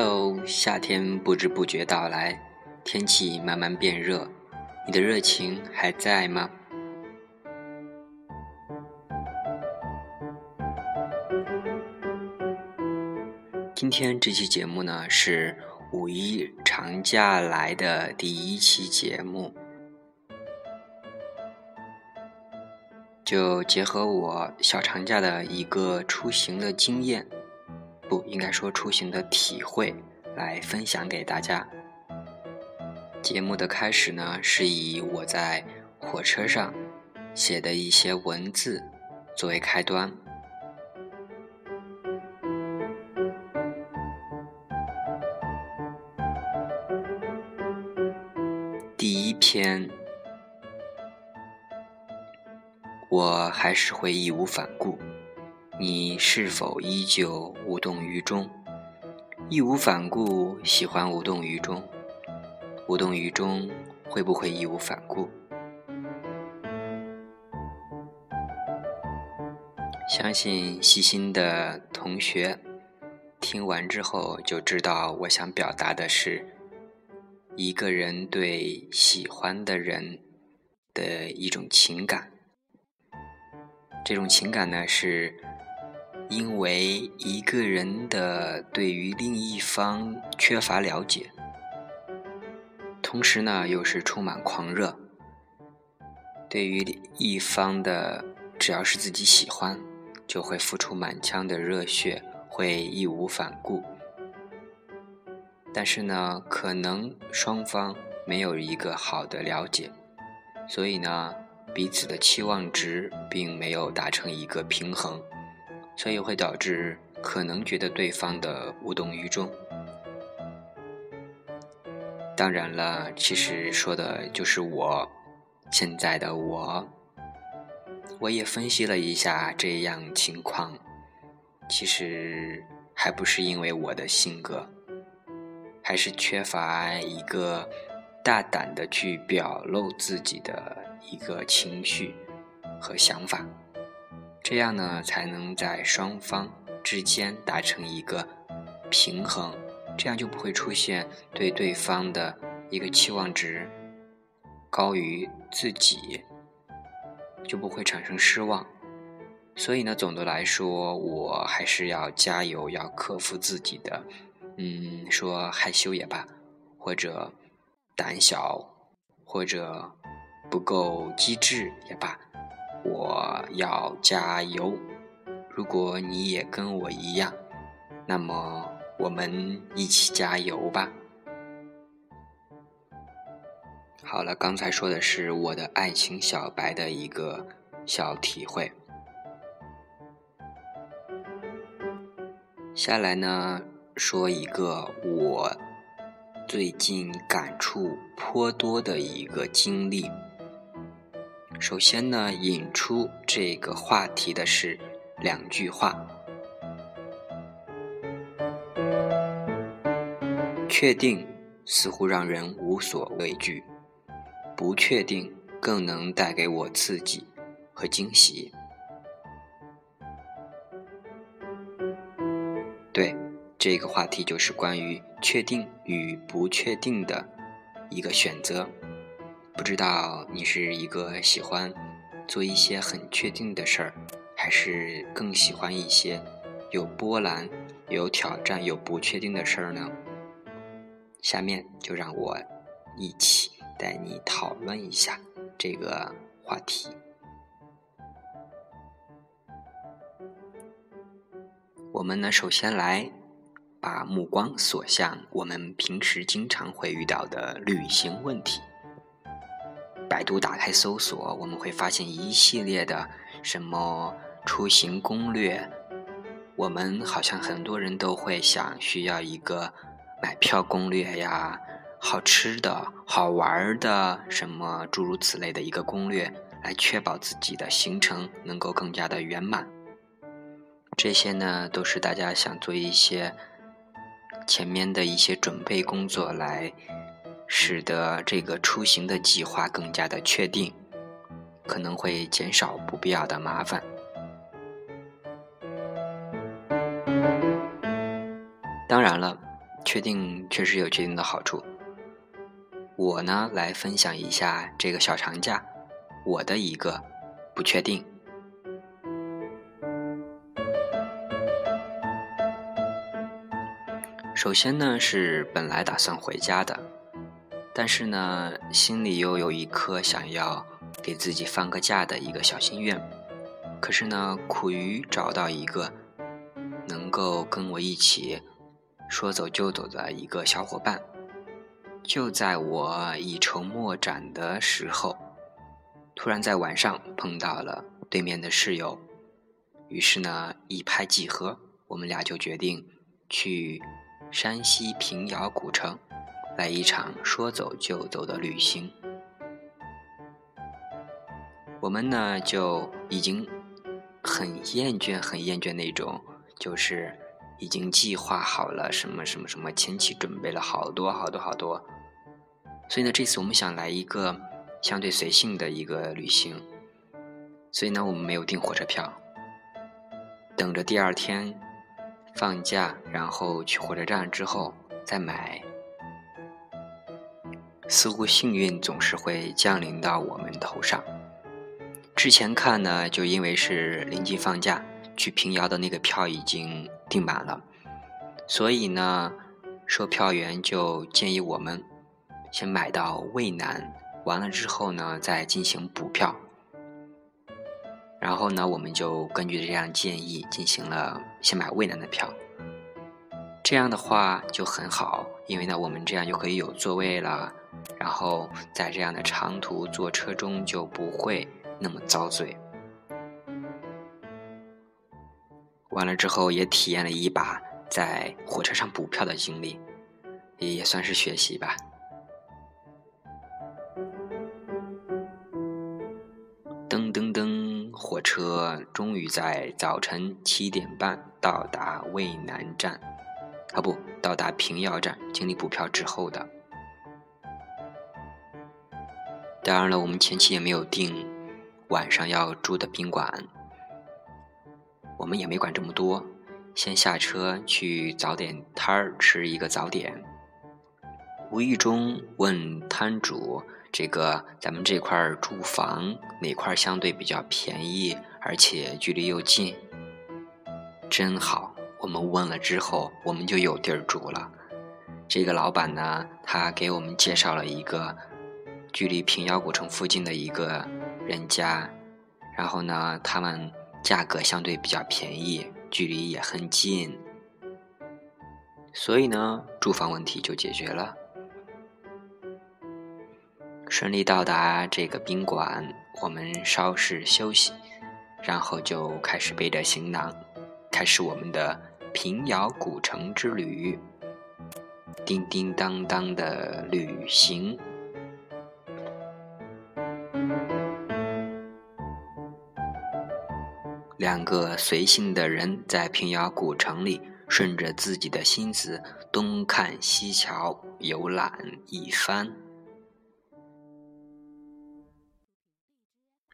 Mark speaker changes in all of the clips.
Speaker 1: Hello，夏天不知不觉到来，天气慢慢变热，你的热情还在吗？今天这期节目呢是五一长假来的第一期节目，就结合我小长假的一个出行的经验。不应该说出行的体会来分享给大家。节目的开始呢，是以我在火车上写的一些文字作为开端。第一篇，我还是会义无反顾。你是否依旧无动于衷？义无反顾，喜欢无动于衷。无动于衷，会不会义无反顾？相信细心的同学听完之后就知道，我想表达的是一个人对喜欢的人的一种情感。这种情感呢是。因为一个人的对于另一方缺乏了解，同时呢又是充满狂热，对于一方的只要是自己喜欢，就会付出满腔的热血，会义无反顾。但是呢，可能双方没有一个好的了解，所以呢，彼此的期望值并没有达成一个平衡。所以会导致可能觉得对方的无动于衷。当然了，其实说的就是我，现在的我。我也分析了一下这样情况，其实还不是因为我的性格，还是缺乏一个大胆的去表露自己的一个情绪和想法。这样呢，才能在双方之间达成一个平衡，这样就不会出现对对方的一个期望值高于自己，就不会产生失望。所以呢，总的来说，我还是要加油，要克服自己的，嗯，说害羞也罢，或者胆小，或者不够机智也罢。我要加油！如果你也跟我一样，那么我们一起加油吧。好了，刚才说的是我的爱情小白的一个小体会。下来呢，说一个我最近感触颇多的一个经历。首先呢，引出这个话题的是两句话：确定似乎让人无所畏惧，不确定更能带给我刺激和惊喜。对，这个话题就是关于确定与不确定的一个选择。不知道你是一个喜欢做一些很确定的事儿，还是更喜欢一些有波澜、有挑战、有不确定的事儿呢？下面就让我一起带你讨论一下这个话题。我们呢，首先来把目光锁向我们平时经常会遇到的旅行问题。百度打开搜索，我们会发现一系列的什么出行攻略。我们好像很多人都会想需要一个买票攻略呀，好吃的好玩的什么诸如此类的一个攻略，来确保自己的行程能够更加的圆满。这些呢，都是大家想做一些前面的一些准备工作来。使得这个出行的计划更加的确定，可能会减少不必要的麻烦。当然了，确定确实有确定的好处。我呢，来分享一下这个小长假我的一个不确定。首先呢，是本来打算回家的，但是呢，心里又有一颗想要给自己放个假的一个小心愿。可是呢，苦于找到一个能够跟我一起说走就走的一个小伙伴。就在我一筹莫展的时候，突然在晚上碰到了对面的室友，于是呢一拍即合，我们俩就决定去山西平遥古城来一场说走就走的旅行。我们呢就已经很厌倦、很厌倦那种，就是已经计划好了什么什么什么，前期准备了好多好多好多。所以呢，这次我们想来一个相对随性的一个旅行，所以呢，我们没有订火车票，等着第二天放假，然后去火车站之后再买。似乎幸运总是会降临到我们头上。之前看呢，就因为是临近放假，去平遥的那个票已经订满了，所以呢，售票员就建议我们。先买到渭南，完了之后呢，再进行补票。然后呢，我们就根据这样建议进行了先买渭南的票。这样的话就很好，因为呢，我们这样就可以有座位了。然后在这样的长途坐车中就不会那么遭罪。完了之后也体验了一把在火车上补票的经历，也算是学习吧。噔噔噔火车终于在早晨七点半到达渭南站，啊不，到达平遥站。经历补票之后的。当然了，我们前期也没有订晚上要住的宾馆，我们也没管这么多，先下车去早点摊儿吃一个早点。无意中问摊主。这个咱们这块住房哪块相对比较便宜，而且距离又近？真好，我们问了之后，我们就有地儿住了。这个老板呢，他给我们介绍了一个距离平遥古城附近的一个人家，然后呢，他们价格相对比较便宜，距离也很近，所以呢，住房问题就解决了。顺利到达这个宾馆，我们稍事休息，然后就开始背着行囊，开始我们的平遥古城之旅。叮叮当当的旅行，两个随性的人在平遥古城里，顺着自己的心思东看西瞧，游览一番。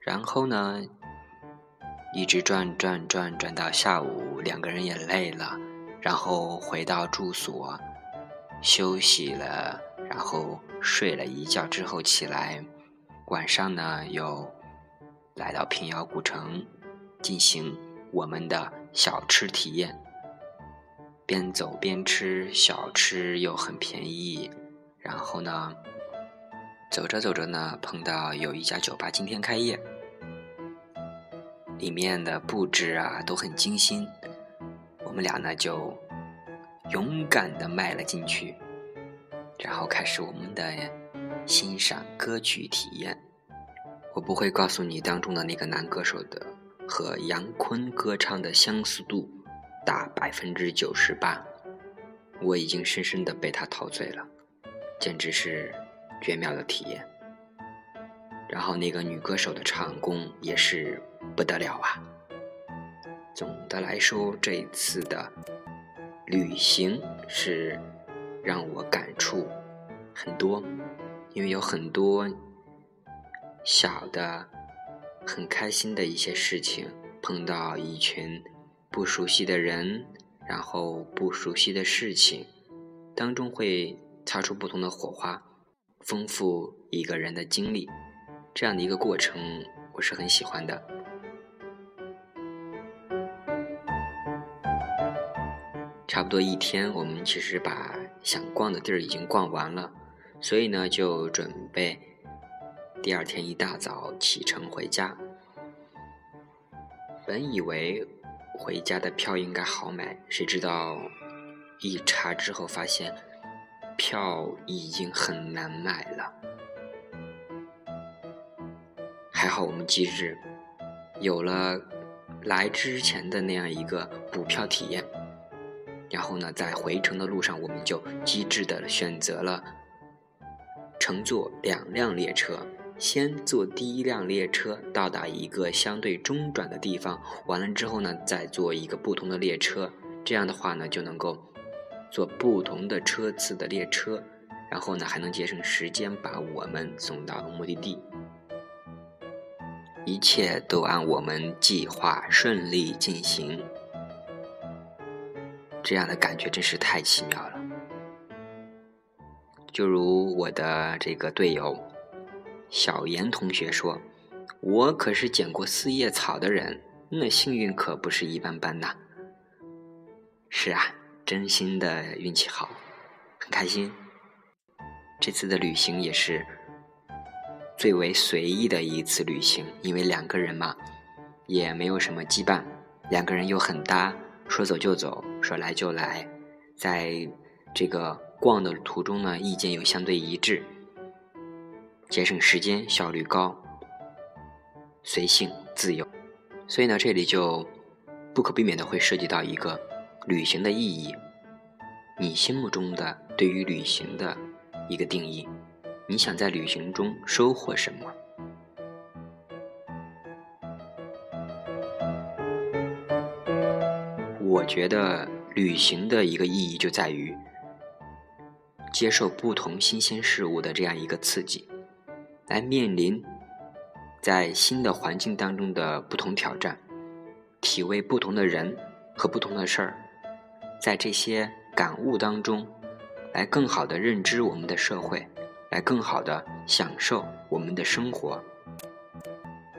Speaker 1: 然后呢，一直转转转转到下午，两个人也累了，然后回到住所休息了，然后睡了一觉之后起来，晚上呢又来到平遥古城进行我们的小吃体验，边走边吃小吃又很便宜，然后呢走着走着呢碰到有一家酒吧今天开业。里面的布置啊都很精心，我们俩呢就勇敢的迈了进去，然后开始我们的欣赏歌曲体验。我不会告诉你当中的那个男歌手的和杨坤歌唱的相似度达百分之九十八，我已经深深的被他陶醉了，简直是绝妙的体验。然后那个女歌手的唱功也是不得了啊！总的来说，这一次的旅行是让我感触很多，因为有很多小的很开心的一些事情，碰到一群不熟悉的人，然后不熟悉的事情，当中会擦出不同的火花，丰富一个人的经历。这样的一个过程，我是很喜欢的。差不多一天，我们其实把想逛的地儿已经逛完了，所以呢，就准备第二天一大早启程回家。本以为回家的票应该好买，谁知道一查之后发现票已经很难买了。还好我们机智，有了来之前的那样一个补票体验。然后呢，在回程的路上，我们就机智的选择了乘坐两辆列车，先坐第一辆列车到达一个相对中转的地方，完了之后呢，再坐一个不同的列车。这样的话呢，就能够坐不同的车次的列车，然后呢，还能节省时间，把我们送到目的地。一切都按我们计划顺利进行。这样的感觉真是太奇妙了。就如我的这个队友小严同学说：“我可是捡过四叶草的人，那幸运可不是一般般呐。”是啊，真心的运气好，很开心。这次的旅行也是最为随意的一次旅行，因为两个人嘛，也没有什么羁绊，两个人又很搭。说走就走，说来就来，在这个逛的途中呢，意见又相对一致，节省时间，效率高，随性自由。所以呢，这里就不可避免的会涉及到一个旅行的意义，你心目中的对于旅行的一个定义，你想在旅行中收获什么？我觉得旅行的一个意义就在于接受不同新鲜事物的这样一个刺激，来面临在新的环境当中的不同挑战，体味不同的人和不同的事儿，在这些感悟当中，来更好的认知我们的社会，来更好的享受我们的生活，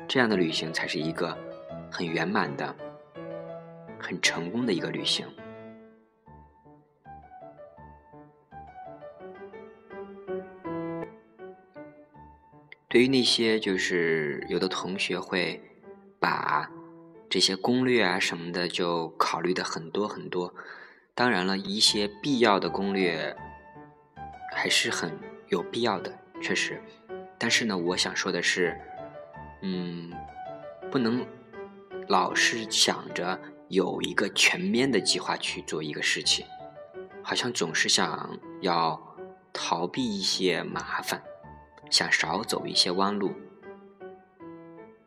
Speaker 1: 这样的旅行才是一个很圆满的。很成功的一个旅行。对于那些就是有的同学会把这些攻略啊什么的就考虑的很多很多，当然了一些必要的攻略还是很有必要的，确实。但是呢，我想说的是，嗯，不能老是想着。有一个全面的计划去做一个事情，好像总是想要逃避一些麻烦，想少走一些弯路，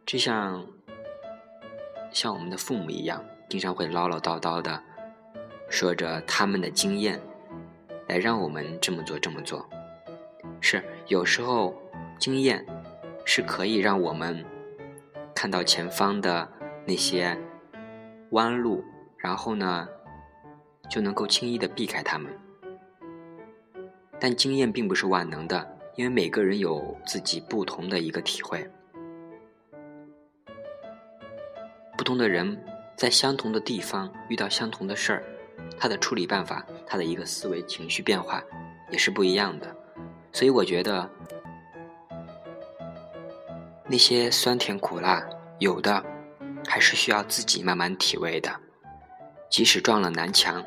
Speaker 1: 就像像我们的父母一样，经常会唠唠叨叨的说着他们的经验，来让我们这么做这么做。是有时候经验是可以让我们看到前方的那些。弯路，然后呢，就能够轻易的避开他们。但经验并不是万能的，因为每个人有自己不同的一个体会。不同的人在相同的地方遇到相同的事儿，他的处理办法，他的一个思维情绪变化也是不一样的。所以我觉得，那些酸甜苦辣，有的。还是需要自己慢慢体味的。即使撞了南墙，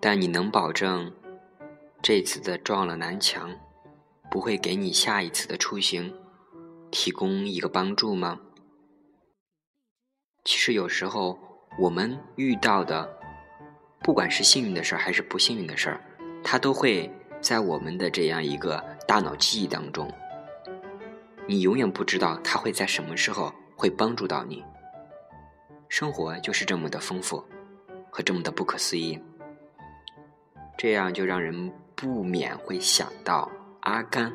Speaker 1: 但你能保证这次的撞了南墙不会给你下一次的出行提供一个帮助吗？其实有时候我们遇到的，不管是幸运的事儿还是不幸运的事儿，它都会在我们的这样一个大脑记忆当中。你永远不知道它会在什么时候。会帮助到你。生活就是这么的丰富，和这么的不可思议。这样就让人不免会想到阿甘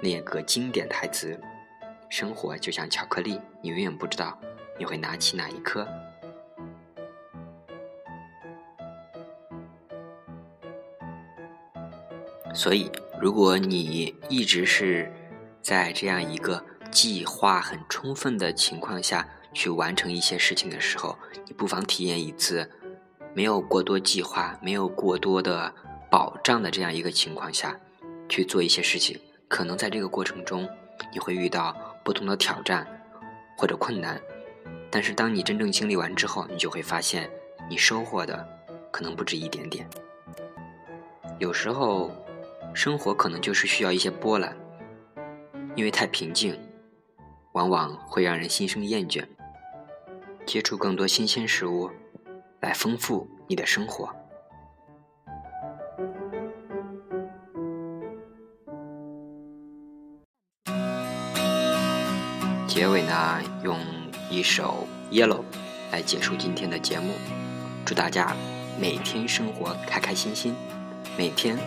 Speaker 1: 那个经典台词：“生活就像巧克力，你永远不知道你会拿起哪一颗。”
Speaker 2: 所以，如果你一直是在这样一个计划很充分的情况下去完成一些事情的时候，你不妨体验一次没有过多计划、没有过多的保障的这样一个情况下去做一些事情。可能在这个过程中，你会遇到不同的挑战或者困难，但是当你真正经历完之后，你就会发现，你收获的可能不止一点点。有时候。生活可能就是需要一些波澜，因为太平静，往往会让人心生厌倦。接触更多新鲜事物，来丰富你的生活。结尾呢，用一首《Yellow》来结束今天的节目。祝大家每天生活开开心心，每天。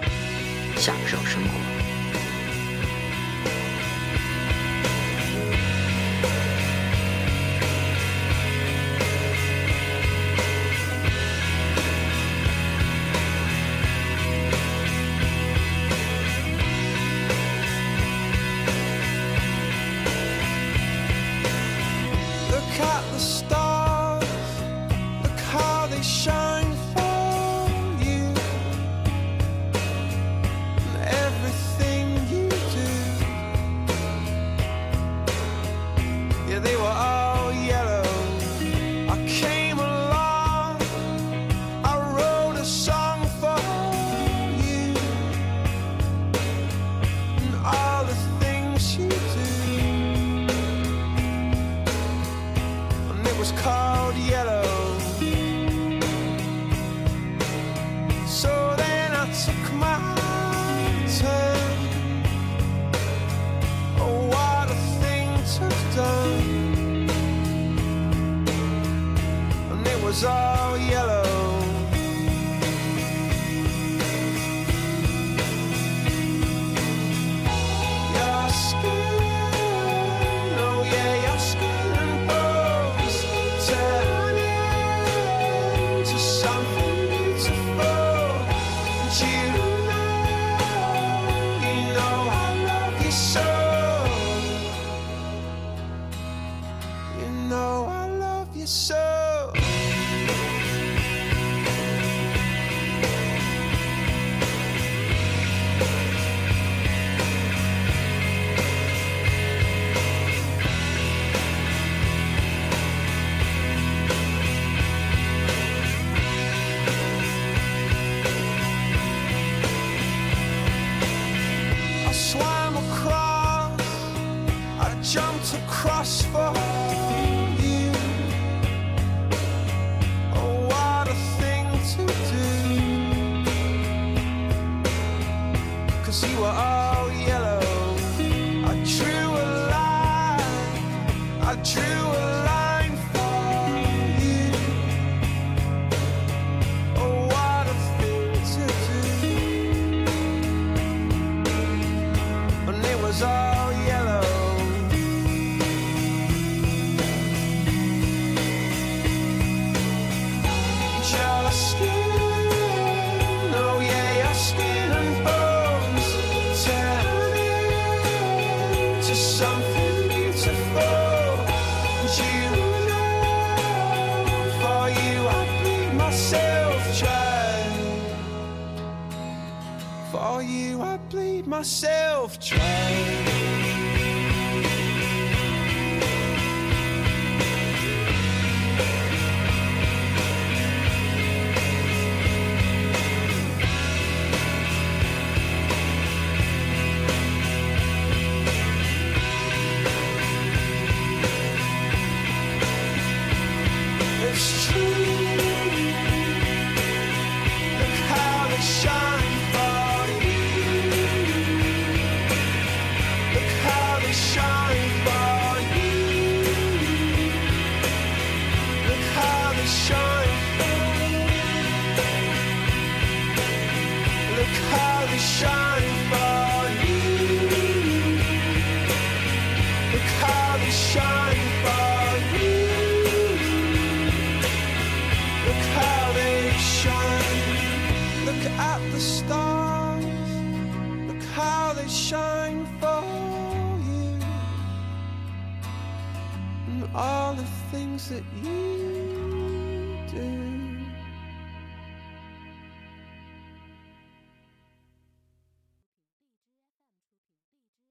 Speaker 2: 享受生活。was all yellow. of train.